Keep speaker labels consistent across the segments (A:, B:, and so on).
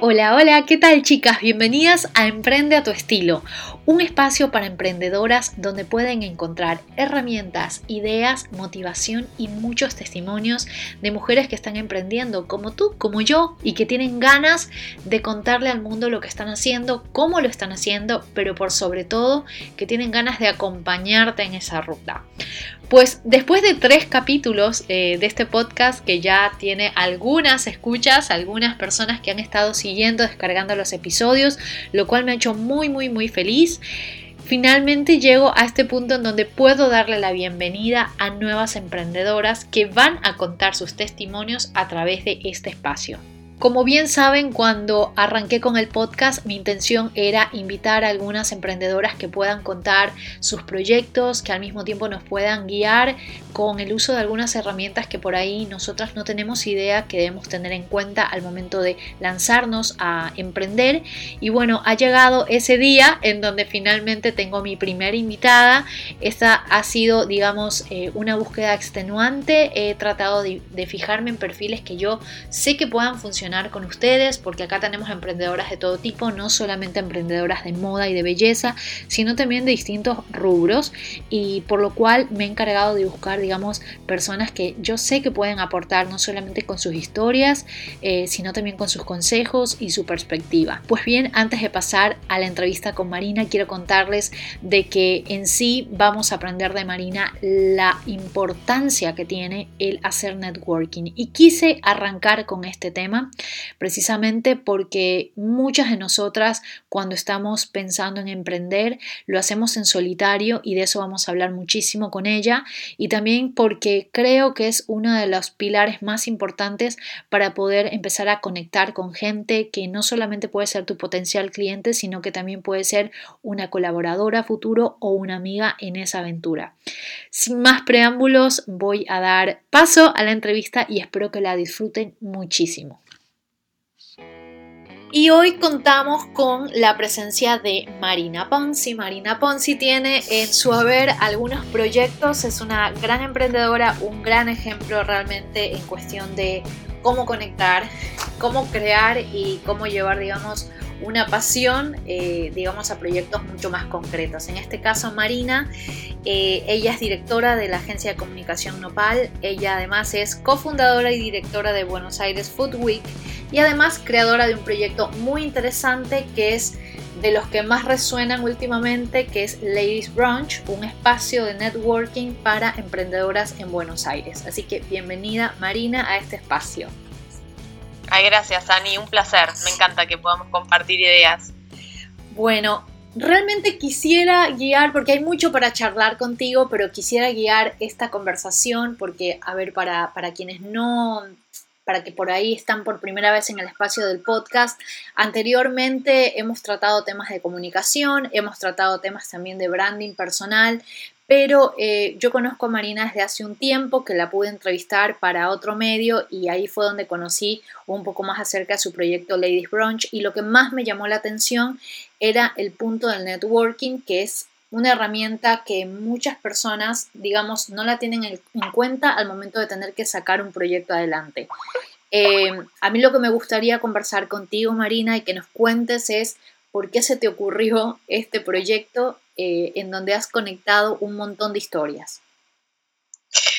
A: Hola, hola, ¿qué tal chicas? Bienvenidas a Emprende a tu estilo, un espacio para emprendedoras donde pueden encontrar herramientas, ideas, motivación y muchos testimonios de mujeres que están emprendiendo como tú, como yo, y que tienen ganas de contarle al mundo lo que están haciendo, cómo lo están haciendo, pero por sobre todo que tienen ganas de acompañarte en esa ruta. Pues después de tres capítulos eh, de este podcast que ya tiene algunas escuchas, algunas personas que han estado siguiendo, descargando los episodios, lo cual me ha hecho muy, muy, muy feliz. Finalmente llego a este punto en donde puedo darle la bienvenida a nuevas emprendedoras que van a contar sus testimonios a través de este espacio. Como bien saben, cuando arranqué con el podcast, mi intención era invitar a algunas emprendedoras que puedan contar sus proyectos, que al mismo tiempo nos puedan guiar con el uso de algunas herramientas que por ahí nosotras no tenemos idea que debemos tener en cuenta al momento de lanzarnos a emprender. Y bueno, ha llegado ese día en donde finalmente tengo mi primera invitada. Esta ha sido, digamos, eh, una búsqueda extenuante. He tratado de, de fijarme en perfiles que yo sé que puedan funcionar con ustedes, porque acá tenemos emprendedoras de todo tipo, no solamente emprendedoras de moda y de belleza, sino también de distintos rubros, y por lo cual me he encargado de buscar, digamos, personas que yo sé que pueden aportar no solamente con sus historias, eh, sino también con sus consejos y su perspectiva. Pues bien, antes de pasar a la entrevista con Marina, quiero contarles de que en sí vamos a aprender de Marina la importancia que tiene el hacer networking. Y quise arrancar con este tema precisamente porque muchas de nosotras cuando estamos pensando en emprender lo hacemos en solitario y de eso vamos a hablar muchísimo con ella y también porque creo que es uno de los pilares más importantes para poder empezar a conectar con gente que no solamente puede ser tu potencial cliente, sino que también puede ser una colaboradora futuro o una amiga en esa aventura. Sin más preámbulos, voy a dar paso a la entrevista y espero que la disfruten muchísimo. Y hoy contamos con la presencia de Marina Ponzi. Marina Ponzi tiene en su haber algunos proyectos, es una gran emprendedora, un gran ejemplo realmente en cuestión de cómo conectar, cómo crear y cómo llevar, digamos, una pasión, eh, digamos, a proyectos mucho más concretos. En este caso, Marina, eh, ella es directora de la agencia de comunicación Nopal, ella además es cofundadora y directora de Buenos Aires Food Week y además creadora de un proyecto muy interesante que es de los que más resuenan últimamente, que es Ladies Brunch, un espacio de networking para emprendedoras en Buenos Aires. Así que bienvenida Marina a este espacio.
B: Ay, gracias, Ani. Un placer. Me encanta que podamos compartir ideas.
A: Bueno, realmente quisiera guiar, porque hay mucho para charlar contigo, pero quisiera guiar esta conversación porque, a ver, para, para quienes no para que por ahí están por primera vez en el espacio del podcast. Anteriormente hemos tratado temas de comunicación, hemos tratado temas también de branding personal, pero eh, yo conozco a Marina desde hace un tiempo que la pude entrevistar para otro medio y ahí fue donde conocí un poco más acerca de su proyecto Ladies Brunch y lo que más me llamó la atención era el punto del networking que es una herramienta que muchas personas, digamos, no la tienen en, cuenta al momento de tener que sacar un proyecto adelante. Eh, a mí lo que me gustaría conversar contigo, Marina, y que nos cuentes es por qué se te ocurrió este proyecto eh, en donde has conectado un montón de historias.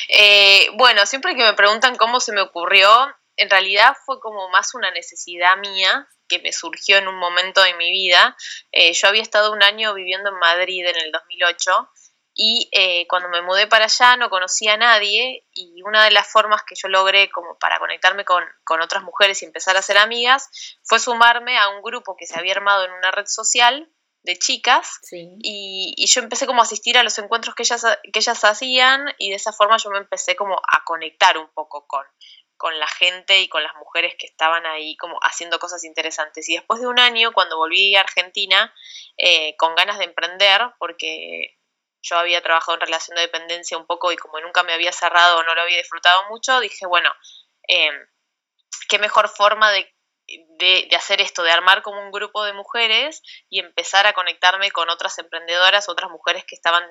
B: Eh, bueno, siempre que me preguntan cómo se me ocurrió, en realidad fue como más una necesidad mía que me surgió en un momento de mi vida. Eh, yo había estado un año viviendo en Madrid en el 2008 y cuando me mudé para allá no conocía a nadie y una de las formas que yo logré como para conectarme con, con, otras mujeres y empezar a ser amigas fue sumarme a un grupo que se había armado en una red social de chicas y, yo empecé como a asistir a los encuentros que ellas, que ellas hacían y de esa forma yo me empecé como a conectar un poco con, con la gente y con las mujeres que estaban ahí como haciendo cosas interesantes. Y después de un año, cuando volví a Argentina, eh, con ganas de emprender, porque yo había trabajado en relación de dependencia un poco y como nunca me había cerrado no lo había disfrutado mucho, dije, bueno, eh, qué mejor forma de de, hacer esto, de armar como un grupo de mujeres y empezar a conectarme con otras emprendedoras, otras mujeres que estaban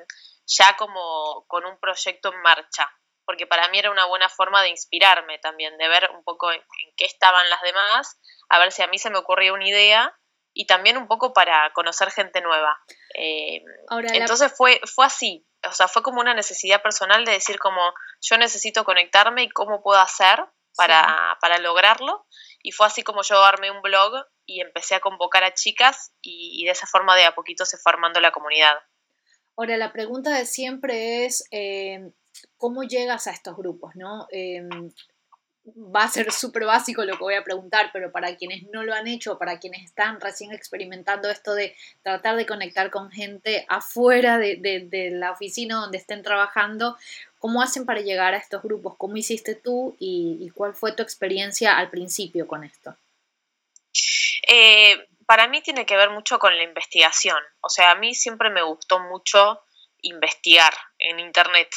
B: ya como con un proyecto en marcha, porque para mí era una buena forma de inspirarme también, de ver un poco en, qué estaban las demás, a ver si a mí se me ocurría una idea y también un poco para conocer gente nueva. Eh, entonces fue, fue así, o sea, fue como una necesidad personal de decir como yo necesito conectarme y cómo puedo hacer para, para lograrlo. Y fue así como yo armé un blog y empecé a convocar a chicas y, de esa forma de a poquito se fue armando la comunidad.
A: Ahora, la pregunta de siempre es, eh, ¿cómo llegas a estos grupos? ¿no? Em, va a ser súper básico lo que voy a preguntar, pero para quienes no lo han hecho, para quienes están recién experimentando esto de tratar de conectar con gente afuera de, la oficina donde estén trabajando, ¿cómo hacen para llegar a estos grupos? ¿Cómo hiciste tú y, cuál fue tu experiencia al principio con esto?
B: Eh, para mí tiene que ver mucho con la investigación. O sea, a mí siempre me gustó mucho investigar en Internet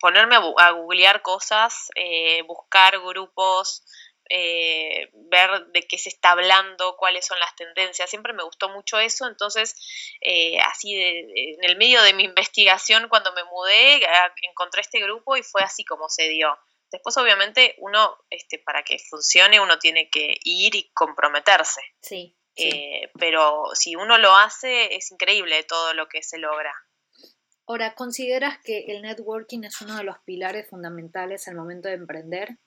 B: ponerme a, googlear cosas, eh, buscar grupos, eh, ver de qué se está hablando, cuáles son las tendencias. Siempre me gustó mucho eso, entonces eh, así en el medio de mi investigación cuando me mudé encontré este grupo y fue así como se dio. Después obviamente uno, este, para que funcione, uno tiene que ir y comprometerse.
A: Sí.
B: pero si uno lo hace, es increíble todo lo que se logra.
A: Ahora, ¿consideras que el networking es uno de los pilares fundamentales al momento de emprender?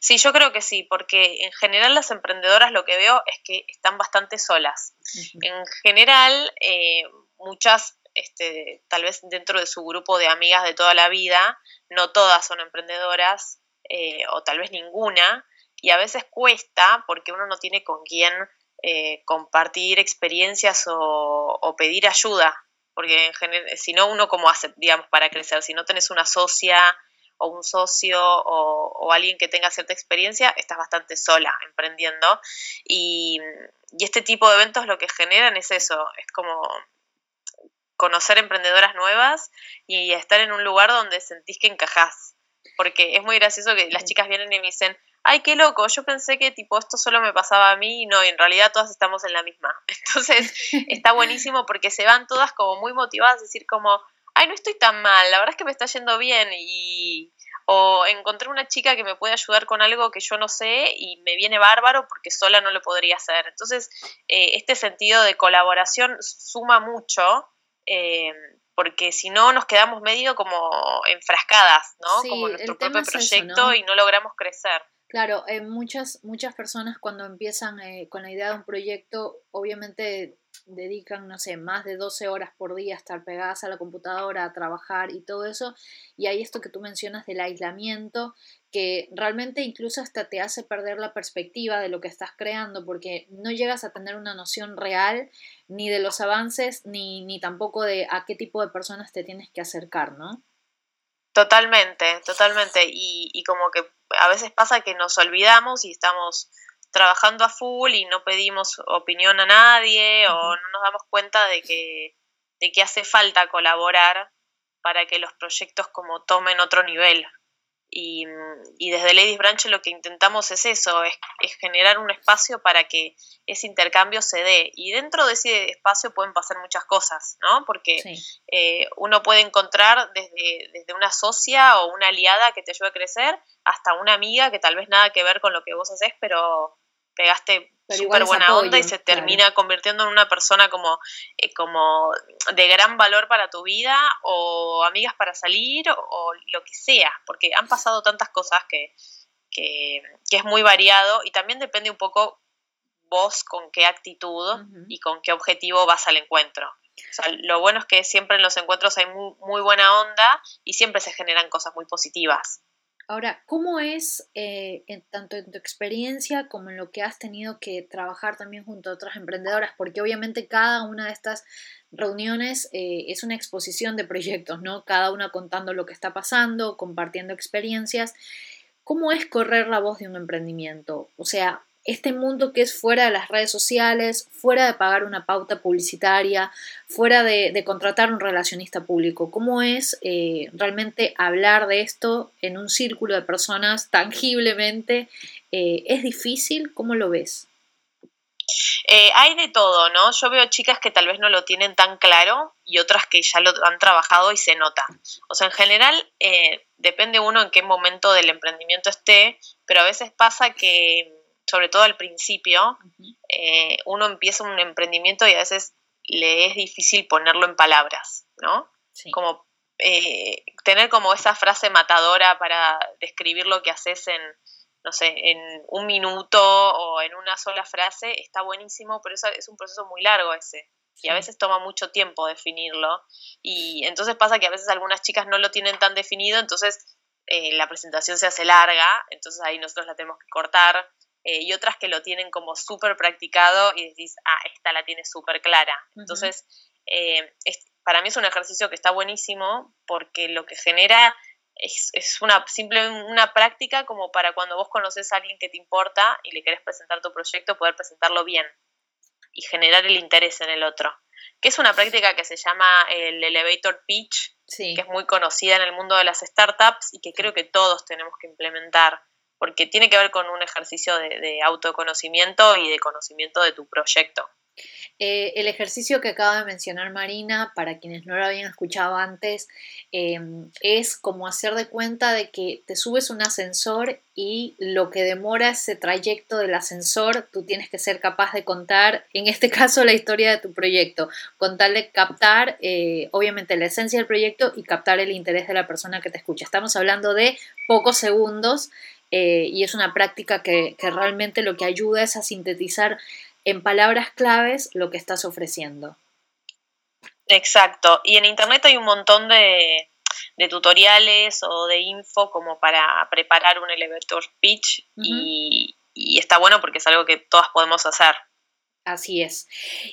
B: Sí, yo creo que sí, porque en general las emprendedoras lo que veo es que están bastante solas. En general, eh, muchas, este, tal vez dentro de su grupo de amigas de toda la vida, no todas son emprendedoras, eh, o tal vez ninguna, y a veces cuesta porque uno no tiene con quién eh, compartir experiencias o pedir ayuda porque en general, si no uno como hace, digamos, para crecer, si no tenés una socia o un socio o, alguien que tenga cierta experiencia, estás bastante sola emprendiendo. Y, este tipo de eventos lo que generan es eso, es como conocer emprendedoras nuevas y estar en un lugar donde sentís que encajás. Porque es muy gracioso que las chicas vienen y me dicen, ay, qué loco, yo pensé que tipo esto solo me pasaba a mí y no, y en realidad todas estamos en la misma. Entonces está buenísimo porque se van todas como muy motivadas a decir como, ay, no estoy tan mal, la verdad es que me está yendo bien y o encontré una chica que me puede ayudar con algo que yo no sé y me viene bárbaro porque sola no lo podría hacer. Entonces, eh, este sentido de colaboración suma mucho. Eh, porque si no nos quedamos medio como enfrascadas, ¿no? como nuestro propio proyecto y no logramos crecer.
A: Claro, eh, muchas, muchas personas cuando empiezan eh, con la idea de un proyecto, obviamente dedican, no sé, más de 12 horas por día a estar pegadas a la computadora, a trabajar y todo eso. Y hay esto que tú mencionas del aislamiento, que realmente incluso hasta te hace perder la perspectiva de lo que estás creando, porque no llegas a tener una noción real ni de los avances, ni, ni tampoco de a qué tipo de personas te tienes que acercar, ¿no?
B: Totalmente, totalmente. Y, y como que a veces pasa que nos olvidamos y estamos trabajando a full y no pedimos opinión a nadie o no nos damos cuenta de que, de que hace falta colaborar para que los proyectos como tomen otro nivel. Y, desde Ladies Branch lo que intentamos es eso, es, generar un espacio para que ese intercambio se dé. Y dentro de ese espacio pueden pasar muchas cosas, ¿no? Porque eh, uno puede encontrar desde, desde una socia o una aliada que te ayude a crecer hasta una amiga que tal vez nada que ver con lo que vos haces, pero pegaste súper buena onda y se termina convirtiendo en una persona como, eh, como de gran valor para tu vida o amigas para salir o, lo que sea, porque han pasado tantas cosas que, que, es muy variado y también depende un poco vos con qué actitud y con qué objetivo vas al encuentro. O sea, lo bueno es que siempre en los encuentros hay muy, muy buena onda y siempre se generan cosas muy positivas.
A: Ahora, ¿cómo es, eh, tanto en tu experiencia como en lo que has tenido que trabajar también junto a otras emprendedoras? Porque obviamente cada una de estas reuniones eh, es una exposición de proyectos, ¿no? Cada una contando lo que está pasando, compartiendo experiencias. ¿Cómo es correr la voz de un emprendimiento? O sea, este mundo que es fuera de las redes sociales, fuera de pagar una pauta publicitaria, fuera de, contratar un relacionista público. ¿Cómo es eh, realmente hablar de esto en un círculo de personas tangiblemente? Eh, ¿Es difícil? ¿Cómo lo ves?
B: Eh, hay de todo, ¿no? Yo veo chicas que tal vez no lo tienen tan claro y otras que ya lo han trabajado y se nota. O sea, en general depende uno en qué momento del emprendimiento esté, pero a veces pasa que sobre todo al principio, eh, uno empieza un emprendimiento y a veces le es difícil ponerlo en palabras, ¿no? Como eh, tener como esa frase matadora para describir lo que haces en, no sé, en un minuto o en una sola frase, está buenísimo, pero eso es un proceso muy largo ese. Y a veces toma mucho tiempo definirlo. Y entonces pasa que a veces algunas chicas no lo tienen tan definido, entonces eh, la presentación se hace larga, entonces ahí nosotros la tenemos que cortar. Eh, y otras que lo tienen como súper practicado y decís, ah, esta la tiene súper clara. Entonces, eh, para mí es un ejercicio que está buenísimo porque lo que genera es, es, una simple una práctica como para cuando vos conoces a alguien que te importa y le querés presentar tu proyecto, poder presentarlo bien y generar el interés en el otro. Que es una práctica que se llama el elevator pitch, que es muy conocida en el mundo de las startups y que creo que todos tenemos que implementar, porque tiene que ver con un ejercicio de autoconocimiento y de conocimiento de tu proyecto.
A: Eh, el ejercicio que acaba de mencionar Marina, para quienes no lo habían escuchado antes, em, es como hacer de cuenta de que te subes un ascensor y lo que demora ese trayecto del ascensor, tú tienes que ser capaz de contar, en este caso, la historia de tu proyecto, contarle, captar, eh, obviamente, la esencia del proyecto y captar el interés de la persona que te escucha. Estamos hablando de pocos segundos eh, y es una práctica que, que realmente lo que ayuda es a sintetizar en palabras claves lo que estás ofreciendo.
B: Exacto. Y en Internet hay un montón de, tutoriales o de info como para preparar un elevator pitch y, y está bueno porque es algo que todas podemos hacer.
A: Así es.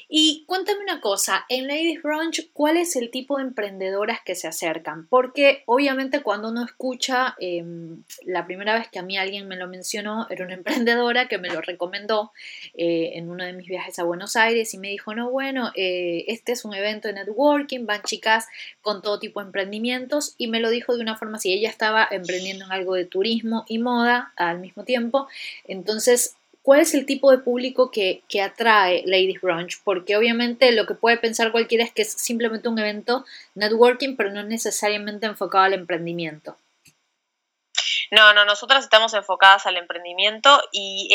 A: Y cuéntame una cosa, en Ladies Brunch, ¿cuál es el tipo de emprendedoras que se acercan? Porque obviamente cuando uno escucha, em, la primera vez que a mí alguien me lo mencionó, era una emprendedora que me lo recomendó eh, en uno de mis viajes a Buenos Aires y me dijo, no, bueno, eh, este es un evento de networking, van chicas con todo tipo de emprendimientos y me lo dijo de una forma así, ella estaba emprendiendo en algo de turismo y moda al mismo tiempo, entonces ¿Cuál es el tipo de público que, atrae Ladies Brunch? Porque obviamente lo que puede pensar cualquiera es que es simplemente un evento networking, pero no necesariamente enfocado al emprendimiento.
B: No, no, nosotras estamos enfocadas al emprendimiento y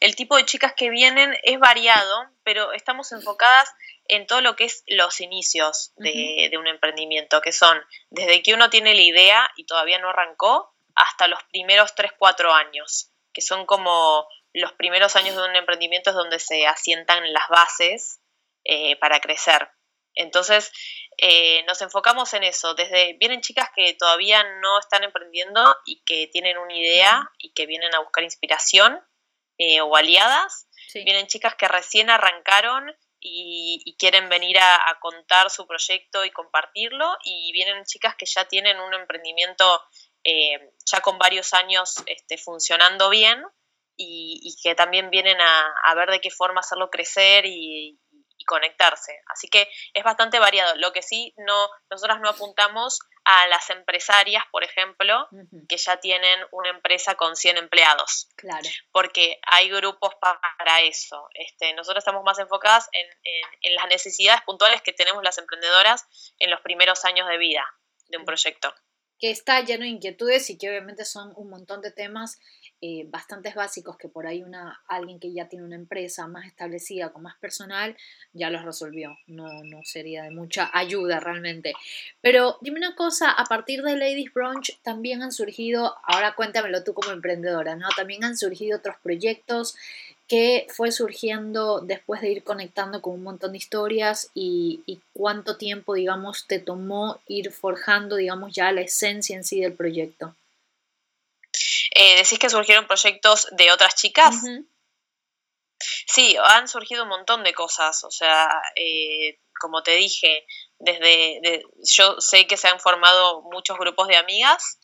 B: el, tipo de chicas que vienen es variado, pero estamos enfocadas en todo lo que es los inicios de, de, un emprendimiento, que son desde que uno tiene la idea y todavía no arrancó, hasta los primeros 3, 4 años, que son como los primeros años de un emprendimiento es donde se asientan las bases eh, para crecer. Entonces, eh, nos enfocamos en eso. Desde vienen chicas que todavía no están emprendiendo y que tienen una idea y que vienen a buscar inspiración eh, o aliadas. Vienen chicas que recién arrancaron y, quieren venir a, contar su proyecto y compartirlo. Y vienen chicas que ya tienen un emprendimiento ya con varios años este, funcionando bien y, que también vienen a, ver de qué forma hacerlo crecer y, conectarse. Así que es bastante variado. Lo que sí, no, nosotras no apuntamos a las empresarias, por ejemplo, que ya tienen una empresa con 100 empleados.
A: Claro.
B: Porque hay grupos para eso. Este, nosotros estamos más enfocadas en, en las necesidades puntuales que tenemos las emprendedoras en los primeros años de vida de un proyecto
A: que está lleno de inquietudes y que obviamente son un montón de temas eh, bastantes básicos que por ahí una, alguien que ya tiene una empresa más establecida, con más personal, ya los resolvió. No, no sería de mucha ayuda realmente. Pero dime una cosa, a partir de Ladies Brunch también han surgido, ahora cuéntamelo tú como emprendedora, ¿no? También han surgido otros proyectos que fue surgiendo después de ir conectando con un montón de historias y, y, cuánto tiempo, digamos, te tomó ir forjando, digamos, ya la esencia en sí del proyecto.
B: Eh, decís que surgieron proyectos de otras chicas. Sí, han surgido un montón de cosas. O sea, eh, como te dije, desde yo sé que se han formado muchos grupos de amigas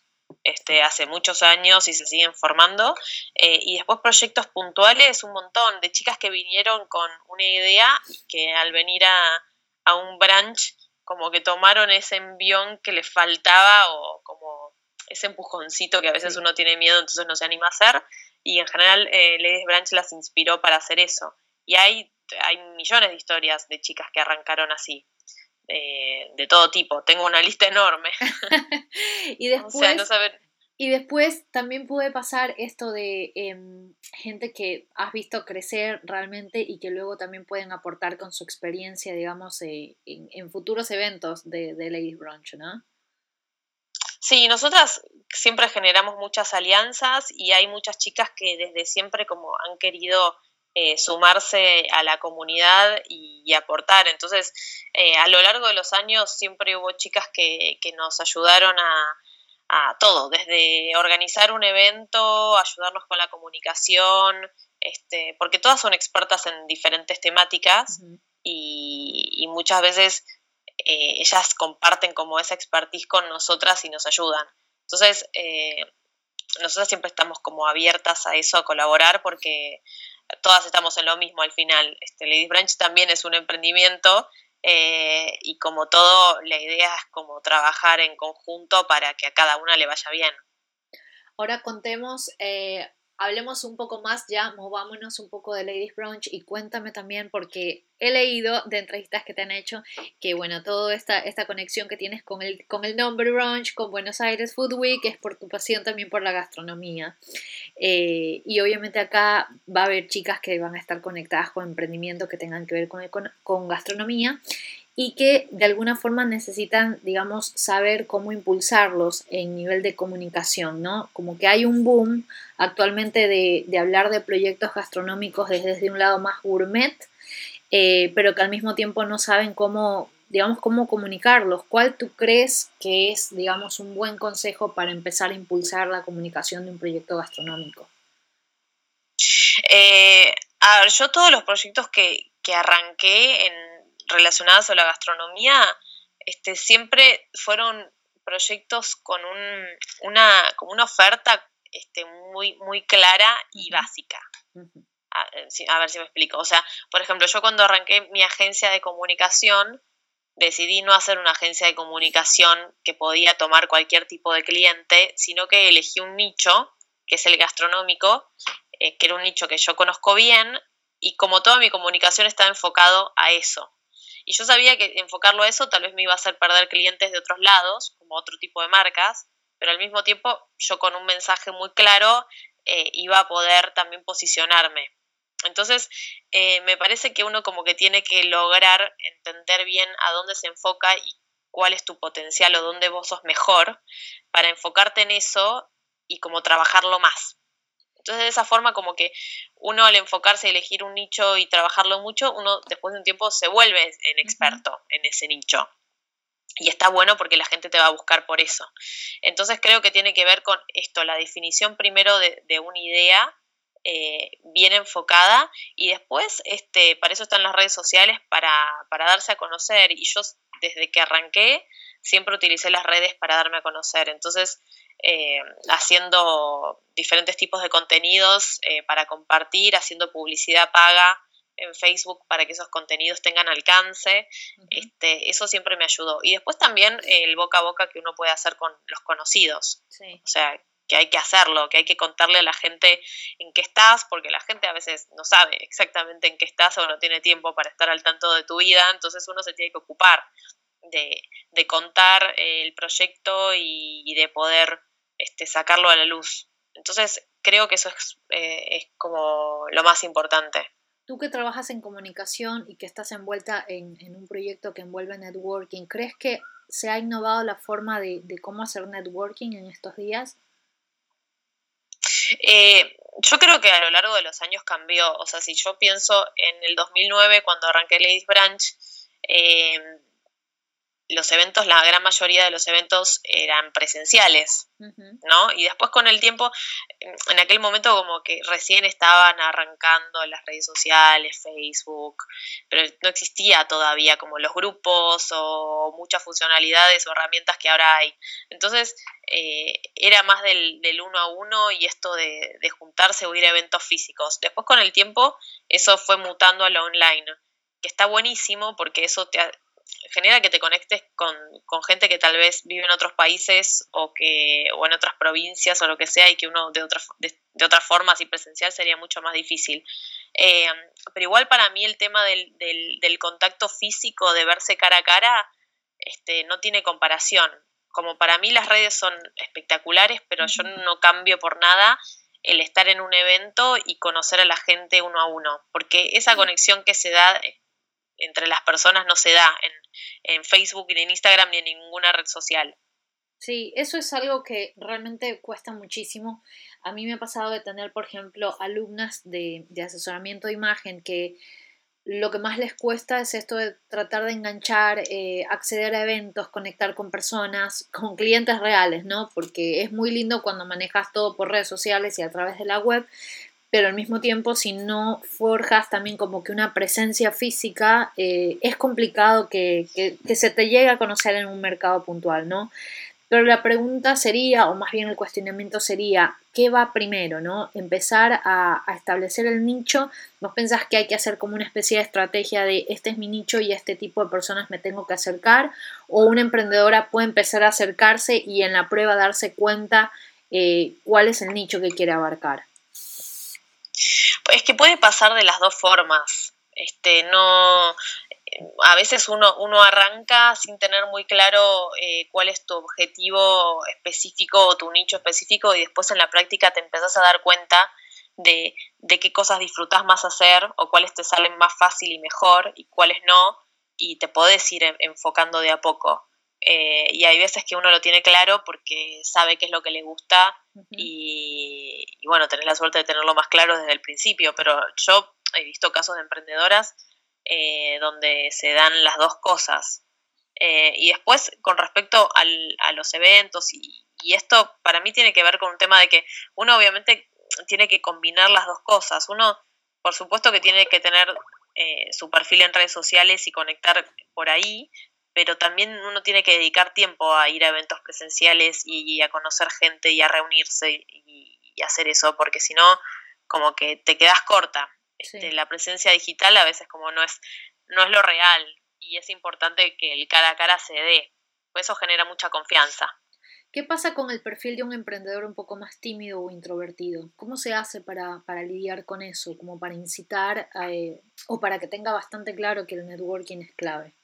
B: este, hace muchos años y se siguen formando. Eh, y después proyectos puntuales, un montón de chicas que vinieron con una idea y que al venir a, a un branch como que tomaron ese envión que les faltaba o como ese empujoncito que a veces uno tiene miedo, entonces no se anima a hacer. Y en general, eh, Ladies Branch las inspiró para hacer eso. Y hay, hay millones de historias de chicas que arrancaron así. De todo tipo. Tengo una lista enorme.
A: y después. Y después también puede pasar esto de em, gente que has visto crecer realmente y que luego también pueden aportar con su experiencia, digamos, eh, en, futuros eventos de, de Ladies Brunch, ¿no?
B: Sí, nosotras siempre generamos muchas alianzas y hay muchas chicas que desde siempre como han querido eh, sumarse a la comunidad y, aportar. Entonces, eh, a lo largo de los años siempre hubo chicas que, que nos ayudaron a, a todo, desde organizar un evento, ayudarnos con la comunicación, este, porque todas son expertas en diferentes temáticas y, muchas veces eh, ellas comparten como esa expertise con nosotras y nos ayudan. Entonces, nosotras siempre estamos como abiertas a eso, a colaborar, porque todas estamos en lo mismo al final. Este, Ladies Branch también es un emprendimiento eh, y como todo, la idea es como trabajar en conjunto para que a cada una le vaya bien.
A: Ahora contemos, eh, hablemos un poco más ya, movámonos un poco de Ladies Brunch y cuéntame también, porque he leído de entrevistas que te han hecho que, bueno, toda esta, esta conexión que tienes con el, con el nombre Brunch, con Buenos Aires Food Week, es por tu pasión también por la gastronomía. Eh, y obviamente acá va a haber chicas que van a estar conectadas con emprendimiento que tengan que ver con, con gastronomía y que de alguna forma necesitan, digamos, saber cómo impulsarlos en nivel de comunicación, ¿no? Como que hay un boom actualmente de, hablar de proyectos gastronómicos desde, un lado más gourmet, eh, pero que al mismo tiempo no saben cómo, digamos, cómo comunicarlos. ¿Cuál tú crees que es, digamos, un buen consejo para empezar a impulsar la comunicación de un proyecto gastronómico?
B: Eh, a ver, yo todos los proyectos que, que arranqué en relacionadas a la gastronomía, este, siempre fueron proyectos con un, una, como una oferta este, muy, muy clara y básica. a, a, ver si me explico. O sea, por ejemplo, yo cuando arranqué mi agencia de comunicación, decidí no hacer una agencia de comunicación que podía tomar cualquier tipo de cliente, sino que elegí un nicho, que es el gastronómico, eh, que era un nicho que yo conozco bien, y como toda mi comunicación estaba enfocado a eso. Y yo sabía que enfocarlo a eso tal vez me iba a hacer perder clientes de otros lados, como otro tipo de marcas, pero al mismo tiempo yo con un mensaje muy claro eh, iba a poder también posicionarme. Entonces, eh, me parece que uno como que tiene que lograr entender bien a dónde se enfoca y cuál es tu potencial o dónde vos sos mejor para enfocarte en eso y como trabajarlo más. Entonces, de esa forma, como que uno al enfocarse y elegir un nicho y trabajarlo mucho, uno después de un tiempo se vuelve en experto en ese nicho. Y está bueno porque la gente te va a buscar por eso. Entonces creo que tiene que ver con esto, la definición primero de, una idea eh, bien enfocada y después, este, para eso están las redes sociales, para, para darse a conocer. Y yo desde que arranqué siempre utilicé las redes para darme a conocer. Entonces, eh, haciendo diferentes tipos de contenidos eh, para compartir, haciendo publicidad paga en Facebook para que esos contenidos tengan alcance. este, eso siempre me ayudó. Y después también el boca a boca que uno puede hacer con los conocidos. O sea, que hay que hacerlo, que hay que contarle a la gente en qué estás, porque la gente a veces no sabe exactamente en qué estás o no tiene tiempo para estar al tanto de tu vida, entonces uno se tiene que ocupar de, contar el proyecto y de poder este, sacarlo a la luz. Entonces, creo que eso es, eh, es como lo más importante.
A: Tú que trabajas en comunicación y que estás envuelta en, un proyecto que envuelve networking, ¿crees que se ha innovado la forma de, cómo hacer networking en estos días?
B: Eh, yo creo que a lo largo de los años cambió. O sea, si yo pienso en el 2009, cuando arranqué Ladies Branch, eh, los eventos, la gran mayoría de los eventos eran presenciales, ¿no? Y después con el tiempo, en aquel momento como que recién estaban arrancando las redes sociales, Facebook, pero no existía todavía como los grupos o muchas funcionalidades o herramientas que ahora hay. Entonces, eh, era más del, del, uno a uno y esto de, de juntarse o ir a eventos físicos. Después con el tiempo, eso fue mutando a lo online que está buenísimo porque eso te, genera que te conectes con, gente que tal vez vive en otros países o que o en otras provincias o lo que sea y que uno de otra, de, otra forma así presencial sería mucho más difícil. Eh, pero igual para mí el tema del, del, contacto físico, de verse cara a cara, este, no tiene comparación. como para mí las redes son espectaculares, pero yo no cambio por nada el estar en un evento y conocer a la gente uno a uno, porque esa conexión que se da eh, entre las personas no se da en, en Facebook ni en Instagram ni en ninguna red social.
A: Sí, eso es algo que realmente cuesta muchísimo. A mí me ha pasado de tener, por ejemplo, alumnas de, de asesoramiento de imagen que lo que más les cuesta es esto de tratar de enganchar, eh, acceder a eventos, conectar con personas, con clientes reales, ¿no? Porque es muy lindo cuando manejas todo por redes sociales y a través de la web, pero al mismo tiempo si no forjas también como que una presencia física, eh, es complicado que, que, se te llegue a conocer en un mercado puntual, ¿no? Pero la pregunta sería, o más bien el cuestionamiento sería, ¿qué va primero? ¿no? Empezar a, establecer el nicho. ¿Vos pensás que hay que hacer como una especie de estrategia de este es mi nicho y a este tipo de personas me tengo que acercar? ¿O una emprendedora puede empezar a acercarse y en la prueba darse cuenta eh, cuál es el nicho que quiere abarcar?
B: Pues que puede pasar de las dos formas. Este, no, a veces uno, uno arranca sin tener muy claro eh, cuál es tu objetivo específico o tu nicho específico y después en la práctica te empezás a dar cuenta de, de qué cosas disfrutas más hacer o cuáles te salen más fácil y mejor y cuáles no y te podés ir enfocando de a poco. Eh, y hay veces que uno lo tiene claro porque sabe qué es lo que le gusta y, y, bueno, tenés la suerte de tenerlo más claro desde el principio, pero yo he visto casos de emprendedoras eh, donde se dan las dos cosas. Eh, y después, con respecto al, a los eventos, y, y, esto para mí tiene que ver con un tema de que uno obviamente tiene que combinar las dos cosas. Uno, por supuesto que tiene que tener eh, su perfil en redes sociales y conectar por ahí, pero también uno tiene que dedicar tiempo a ir a eventos presenciales y, a conocer gente y a reunirse y, y hacer eso, porque si no, como que te quedas corta. Este, la presencia digital a veces como no es, no es lo real y es importante que el cara a cara se dé, pues eso genera mucha confianza.
A: ¿Qué pasa con el perfil de un emprendedor un poco más tímido o introvertido? ¿Cómo se hace para, para lidiar con eso? Como para incitar eh, o para que tenga bastante claro que el networking es clave.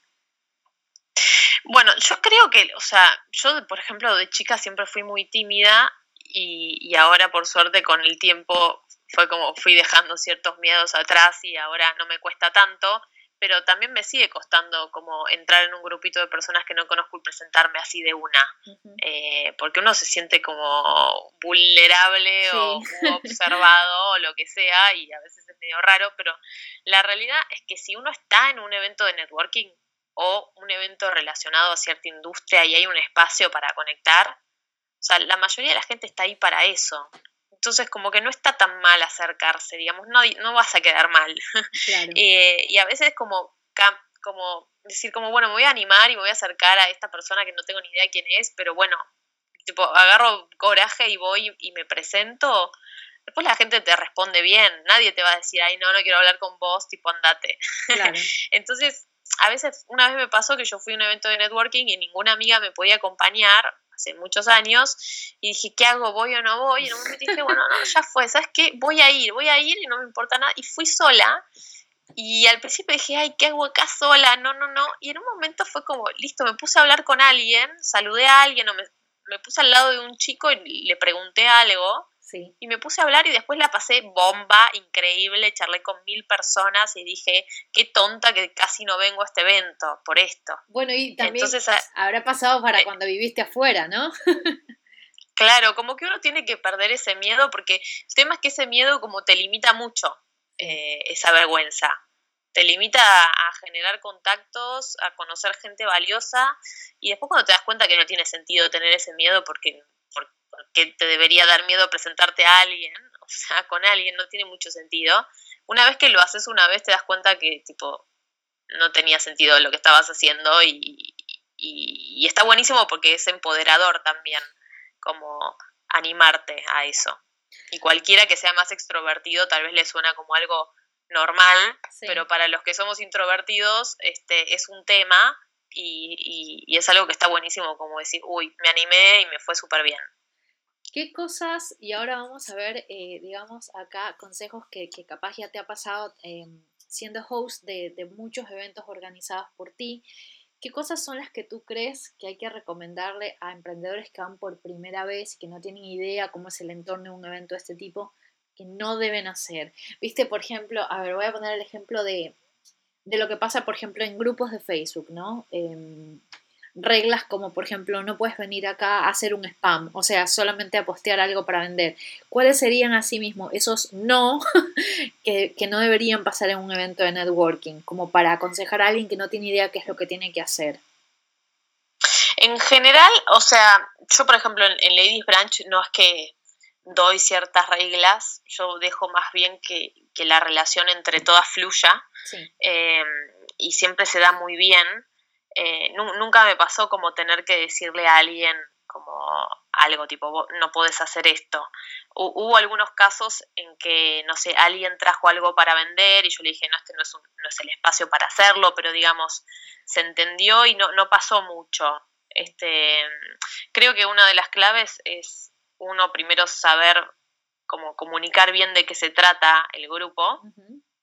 B: Bueno, yo creo que, o sea, yo por ejemplo de chica siempre fui muy tímida y, y ahora por suerte con el tiempo fue como fui dejando ciertos miedos atrás y ahora no me cuesta tanto, pero también me sigue costando como entrar en un grupito de personas que no conozco y presentarme así de una, eh, porque uno se siente como vulnerable o observado o lo que sea y a veces es medio raro, pero la realidad es que si uno está en un evento de networking o un evento relacionado a cierta industria y hay un espacio para conectar, o sea, la mayoría de la gente está ahí para eso. Entonces, como que no está tan mal acercarse, digamos, no, no vas a quedar mal. Eh, y a veces como, como decir, como, bueno, me voy a animar y me voy a acercar a esta persona que no tengo ni idea quién es, pero bueno, tipo, agarro coraje y voy y me presento. Después la gente te responde bien, nadie te va a decir, ay, no, no quiero hablar con vos, tipo, andate. Entonces, a veces, una vez me pasó que yo fui a un evento de networking y ninguna amiga me podía acompañar hace muchos años, y dije, ¿qué hago? ¿Voy o no voy? Y en un momento dije, bueno, no, ya fue, ¿sabes qué? Voy a ir, voy a ir y no me importa nada. Y fui sola. Y al principio dije, ay, ¿qué hago acá sola? No, no, no. Y en un momento fue como, listo, me puse a hablar con alguien, saludé a alguien o me, me puse al lado de un chico y le pregunté algo. Y me puse a hablar y después la pasé bomba, increíble, charlé con mil personas y dije, qué tonta que casi no vengo a este evento por esto.
A: Bueno, y también Entonces, ah, habrá pasado para eh, cuando viviste afuera, ¿no?
B: claro, como que uno tiene que perder ese miedo porque el tema es que ese miedo como te limita mucho, eh, esa vergüenza. Te limita a generar contactos, a conocer gente valiosa y después cuando te das cuenta que no tiene sentido tener ese miedo porque que te debería dar miedo presentarte a alguien, o sea, con alguien, no tiene mucho sentido. Una vez que lo haces una vez te das cuenta que tipo no tenía sentido lo que estabas haciendo y, y, está buenísimo porque es empoderador también como animarte a eso. Y cualquiera que sea más extrovertido tal vez le suena como algo normal, pero para los que somos introvertidos este es un tema y, y, es algo que está buenísimo como decir, uy, me animé y me fue súper bien.
A: ¿Qué cosas, y ahora vamos a ver, eh, digamos, acá consejos que, capaz ya te ha pasado em, siendo host de, muchos eventos organizados por ti, ¿Qué cosas son las que tú crees que hay que recomendarle a emprendedores que van por primera vez y que no tienen idea cómo es el entorno de un evento de este tipo, que no deben hacer? Viste, por ejemplo, a ver, voy a poner el ejemplo de, de lo que pasa, por ejemplo, en grupos de Facebook, ¿no? Em, reglas como, por ejemplo, no puedes venir acá a hacer un spam, o sea, solamente a postear algo para vender. ¿Cuáles serían asimismo esos no que, que, no deberían pasar en un evento de networking, como para aconsejar a alguien que no tiene idea qué es lo que tiene que hacer?
B: En general, o sea, yo por ejemplo en, Ladies Branch no es que doy ciertas reglas, yo dejo más bien que, que la relación entre todas fluya eh, y siempre se da muy bien. Eh, nunca me pasó como tener que decirle a alguien como algo tipo, no puedes hacer esto. hubo algunos casos en que, no sé, alguien trajo algo para vender y yo le dije, no, este no es, no es el espacio para hacerlo, pero digamos, se entendió y no, no pasó mucho. Este, creo que una de las claves es uno primero saber cómo comunicar bien de qué se trata el grupo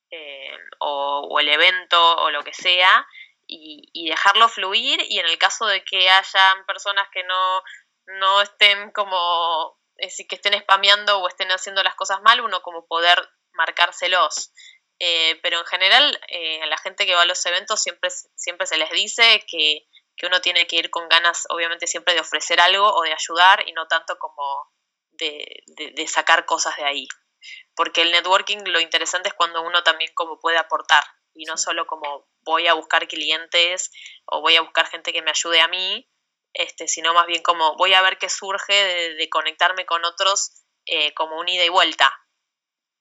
B: eh, o, o, el evento o lo que sea y, dejarlo fluir y en el caso de que hayan personas que no, no estén como, es decir, que estén spameando o estén haciendo las cosas mal, uno como poder marcárselos. Eh, pero en general eh, a la gente que va a los eventos siempre, siempre se les dice que, que uno tiene que ir con ganas, obviamente, siempre de ofrecer algo o de ayudar y no tanto como de, de, sacar cosas de ahí. Porque el networking lo interesante es cuando uno también como puede aportar y no solo como voy a buscar clientes o voy a buscar gente que me ayude a mí, este, sino más bien como voy a ver qué surge de, conectarme con otros eh, como un ida y vuelta,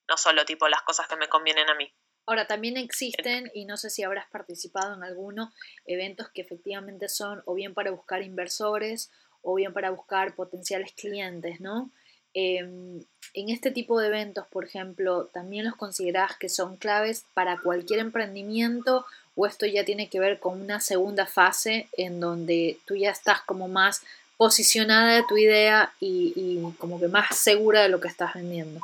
B: no solo tipo las cosas que me convienen a mí.
A: Ahora, también existen, y no sé si habrás participado en alguno, eventos que efectivamente son o bien para buscar inversores o bien para buscar potenciales clientes, ¿no? Em, en este tipo de eventos, por ejemplo, ¿también los considerás que son claves para cualquier emprendimiento o esto ya tiene que ver con una segunda fase en donde tú ya estás como más posicionada de tu idea y, como que más segura de lo que estás vendiendo?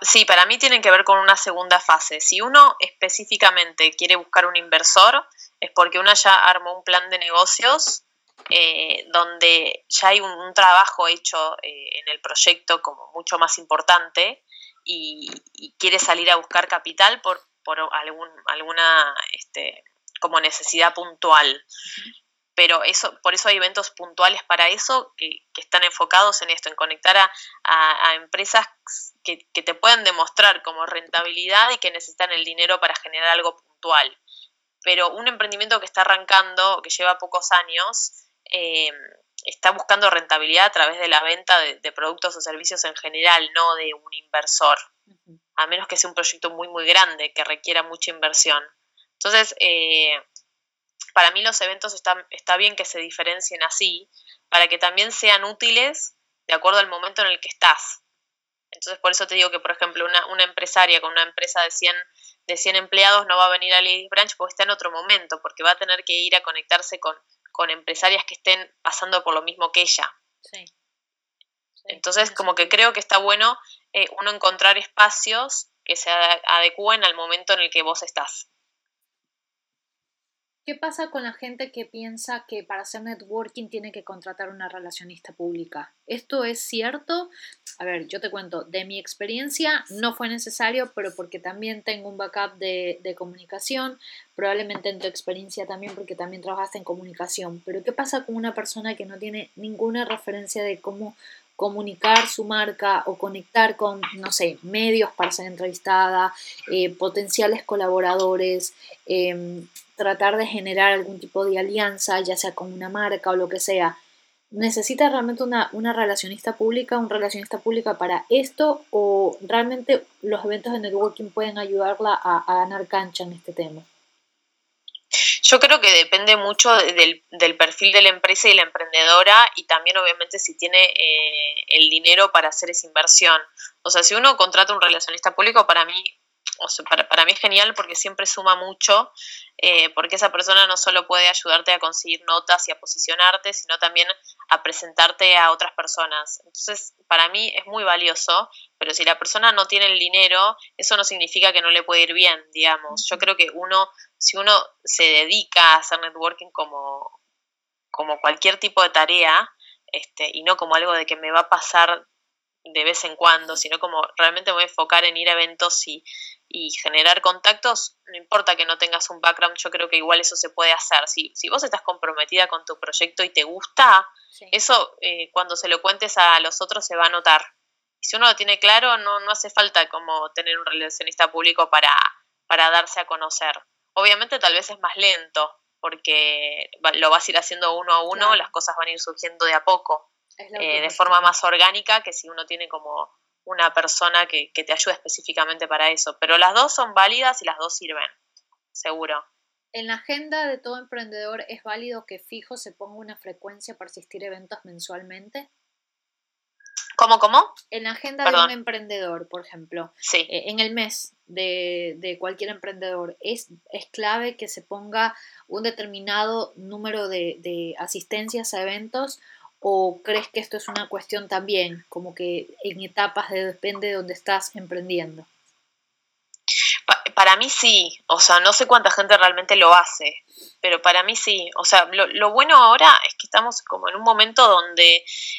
B: Sí, para mí tienen que ver con una segunda fase. Si uno específicamente quiere buscar un inversor, es porque uno ya armó un plan de negocios eh, donde ya hay un, trabajo hecho eh, en el proyecto como mucho más importante y, quiere salir a buscar capital por, por algún, alguna este, como necesidad puntual. Pero eso, por eso hay eventos puntuales para eso que, están enfocados en esto, en conectar a, empresas que, que, te puedan demostrar como rentabilidad y que necesitan el dinero para generar algo puntual. Pero un emprendimiento que está arrancando, que lleva pocos años, eh, está buscando rentabilidad a través de la venta de, productos o servicios en general, no de un inversor, a menos que sea un proyecto muy, muy grande que requiera mucha inversión. Entonces, eh, para mí los eventos está, está bien que se diferencien así, para que también sean útiles de acuerdo al momento en el que estás. Entonces, por eso te digo que, por ejemplo, una, una empresaria con una empresa de 100, de 100 empleados no va a venir a Ladies Branch porque está en otro momento, porque va a tener que ir a conectarse con con empresarias que estén pasando por lo mismo que ella. Sí. Entonces, como que creo que está bueno eh, uno encontrar espacios que se adecúen al momento en el que vos estás.
A: ¿Qué pasa con la gente que piensa que para hacer networking tiene que contratar una relacionista pública? ¿Esto es cierto? A ver, yo te cuento, de mi experiencia no fue necesario, pero porque también tengo un backup de, de comunicación, probablemente en tu experiencia también porque también trabajaste en comunicación. Pero ¿qué pasa con una persona que no tiene ninguna referencia de cómo comunicar su marca o conectar con, no sé, medios para ser entrevistada, eh, potenciales colaboradores, em, tratar de generar algún tipo de alianza, ya sea con una marca o lo que sea. ¿Necesita realmente una, una relacionista pública, un relacionista pública para esto o realmente los eventos de networking pueden ayudarla a ganar cancha en este tema?
B: Yo creo que depende mucho del, del, perfil de la empresa y la emprendedora y también obviamente si tiene eh, el dinero para hacer esa inversión. O sea, si uno contrata un relacionista público, para mí o sea, para, para, mí es genial porque siempre suma mucho, eh, porque esa persona no solo puede ayudarte a conseguir notas y a posicionarte, sino también a presentarte a otras personas. Entonces, para mí es muy valioso, pero si la persona no tiene el dinero, eso no significa que no le puede ir bien, digamos. Yo creo que uno si uno se dedica a hacer networking como, como cualquier tipo de tarea, este, y no como algo de que me va a pasar de vez en cuando, sino como realmente me voy a enfocar en ir a eventos y, y generar contactos, no importa que no tengas un background, yo creo que igual eso se puede hacer. Si, si vos estás comprometida con tu proyecto y te gusta, eso eh, cuando se lo cuentes a los otros se va a notar. Y si uno lo tiene claro, no, no hace falta como tener un relacionista público para, para darse a conocer. Obviamente tal vez es más lento, porque lo vas a ir haciendo uno a uno, las cosas van a ir surgiendo de a poco. Eh, de forma más orgánica que si uno tiene como una persona que, te ayude específicamente para eso. Pero las dos son válidas y las dos sirven, seguro.
A: En la agenda de todo emprendedor es válido que fijo se ponga una frecuencia para asistir a eventos mensualmente.
B: ¿Cómo, cómo?
A: En la agenda de un emprendedor, por ejemplo,
B: sí.
A: Eh, en el mes de, cualquier emprendedor, es, es, clave que se ponga un determinado número de, de asistencias a eventos ¿O crees que esto es una cuestión también, como que en etapas de, depende de donde estás emprendiendo?
B: Para mí sí, o sea, no sé cuánta gente realmente lo hace, pero para mí sí. O sea, lo, bueno ahora es que estamos como en un momento donde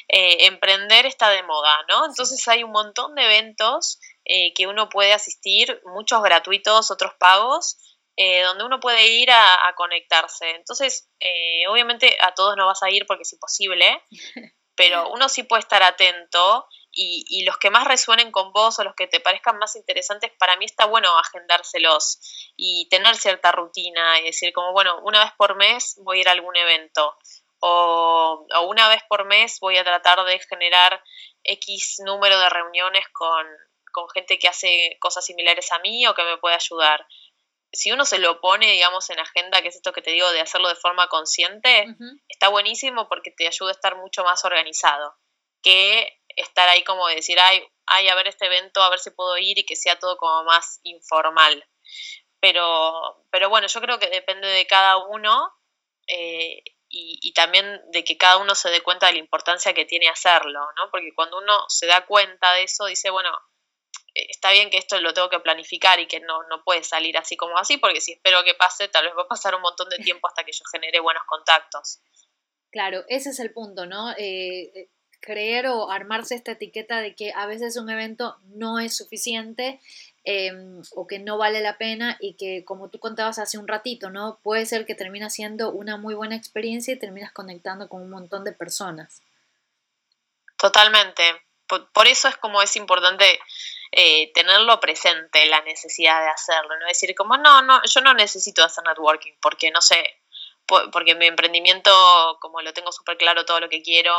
B: eh, emprender está de moda, ¿no? Entonces hay un montón de eventos eh, que uno puede asistir, muchos gratuitos, otros pagos, eh, donde uno puede ir a, conectarse. Entonces, eh, obviamente a todos no vas a ir porque es imposible, pero uno sí puede estar atento y, y, los que más resuenen con vos o los que te parezcan más interesantes, para mí está bueno agendárselos y tener cierta rutina y decir como, bueno, una vez por mes voy a ir a algún evento. O, o una vez por mes voy a tratar de generar X número de reuniones con, con gente que hace cosas similares a mí o que me puede ayudar si uno se lo pone, digamos, en agenda, que es esto que te digo de hacerlo de forma consciente, está buenísimo porque te ayuda a estar mucho más organizado que estar ahí como decir, ay, ay, a ver este evento, a ver si puedo ir y que sea todo como más informal. Pero, pero bueno, yo creo que depende de cada uno eh, y, también de que cada uno se dé cuenta de la importancia que tiene hacerlo, ¿no? Porque cuando uno se da cuenta de eso, dice, bueno, está bien que esto lo tengo que planificar y que no, no puede salir así como así, porque si espero que pase, tal vez va a pasar un montón de tiempo hasta que yo genere buenos contactos.
A: Claro, ese es el punto, ¿no? Eh, eh, creer o armarse esta etiqueta de que a veces un evento no es suficiente em, o que no vale la pena y que como tú contabas hace un ratito, ¿no? Puede ser que termina siendo una muy buena experiencia y terminas conectando con un montón de personas.
B: Totalmente. por eso es como es importante eh, tenerlo presente, la necesidad de hacerlo, no decir como, no, no, yo no necesito hacer networking porque no sé, porque mi emprendimiento, como lo tengo súper claro todo lo que quiero,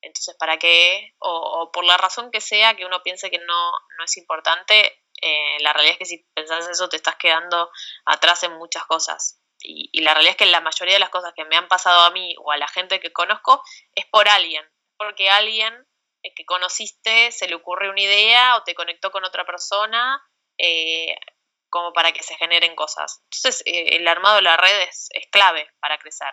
B: entonces, ¿para qué? O, por la razón que sea que uno piense que no, no es importante, eh, la realidad es que si pensás eso te estás quedando atrás en muchas cosas. Y, y, la realidad es que la mayoría de las cosas que me han pasado a mí o a la gente que conozco es por alguien, porque alguien que conociste se le ocurre una idea o te conectó con otra persona eh, como para que se generen cosas. Entonces, eh, el armado de la red es, es clave para crecer.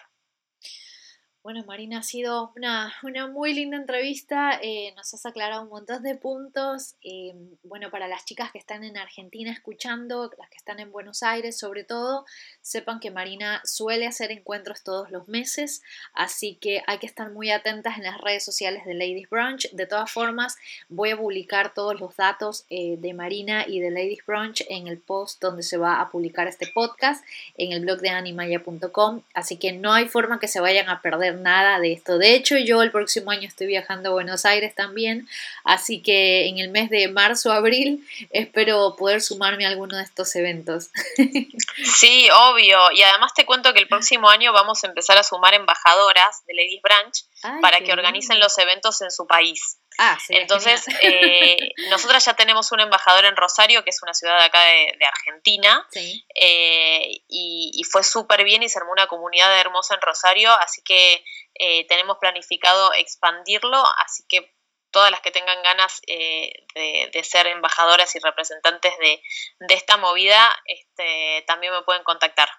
A: Bueno, Marina, ha sido una, muy linda entrevista, eh, nos has aclarado un montón de puntos. Eh, bueno, para las chicas que están en Argentina escuchando, las que están en Buenos Aires sobre todo, sepan que Marina suele hacer encuentros todos los meses, así que hay que estar muy atentas en las redes sociales de Ladies Brunch. De todas formas, voy a publicar todos los datos eh, de Marina y de Ladies Brunch en el post donde se va a publicar este podcast, en el blog de animaya.com, así que no hay forma que se vayan a perder nada de esto. De hecho, yo el próximo año estoy viajando a Buenos Aires también, así que en el mes de marzo, abril, espero poder sumarme a alguno de estos eventos.
B: Sí, obvio. Y además te cuento que el próximo año vamos a empezar a sumar embajadoras de Ladies Branch para que organicen los eventos en su país.
A: Ah,
B: Entonces, eh, nosotras ya tenemos un embajador en Rosario, que es una ciudad de acá de, Argentina, eh, y, fue súper bien y se armó una comunidad hermosa en Rosario, así que eh, tenemos planificado expandirlo, así que todas las que tengan ganas de, ser embajadoras y representantes de, esta movida, este, también me pueden contactar.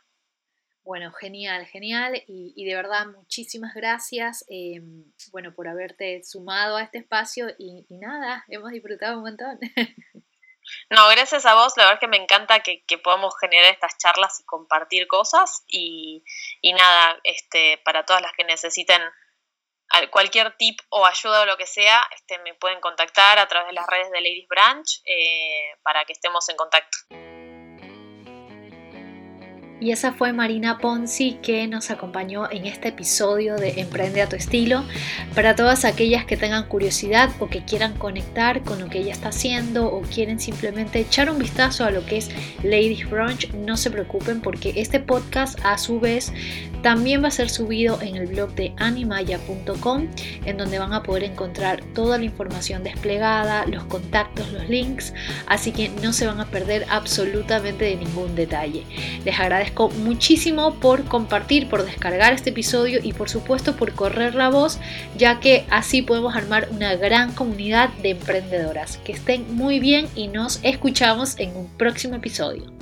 A: Bueno, genial, genial y, de verdad muchísimas gracias, em, bueno, por haberte sumado a este espacio y, nada, hemos disfrutado un montón.
B: No, gracias a vos, la verdad es que me encanta que, podamos generar estas charlas y compartir cosas y, y, nada, este, para todas las que necesiten cualquier tip o ayuda o lo que sea, este, me pueden contactar a través de las redes de Ladies Branch eh, para que estemos en contacto.
A: Y esa fue Marina Ponzi que nos acompañó en este episodio de Emprende a tu estilo. Para todas aquellas que tengan curiosidad o que quieran conectar con lo que ella está haciendo o quieren simplemente echar un vistazo a lo que es Ladies Brunch, no se preocupen porque este podcast a su vez también va a ser subido en el blog de animaya.com en donde van a poder encontrar toda la información desplegada, los contactos, los links, así que no se van a perder absolutamente de ningún detalle. Les muchísimo por compartir, por descargar este episodio y por supuesto por correr la voz, ya que así podemos armar una gran comunidad de emprendedoras. Que estén muy bien y nos escuchamos en un próximo episodio.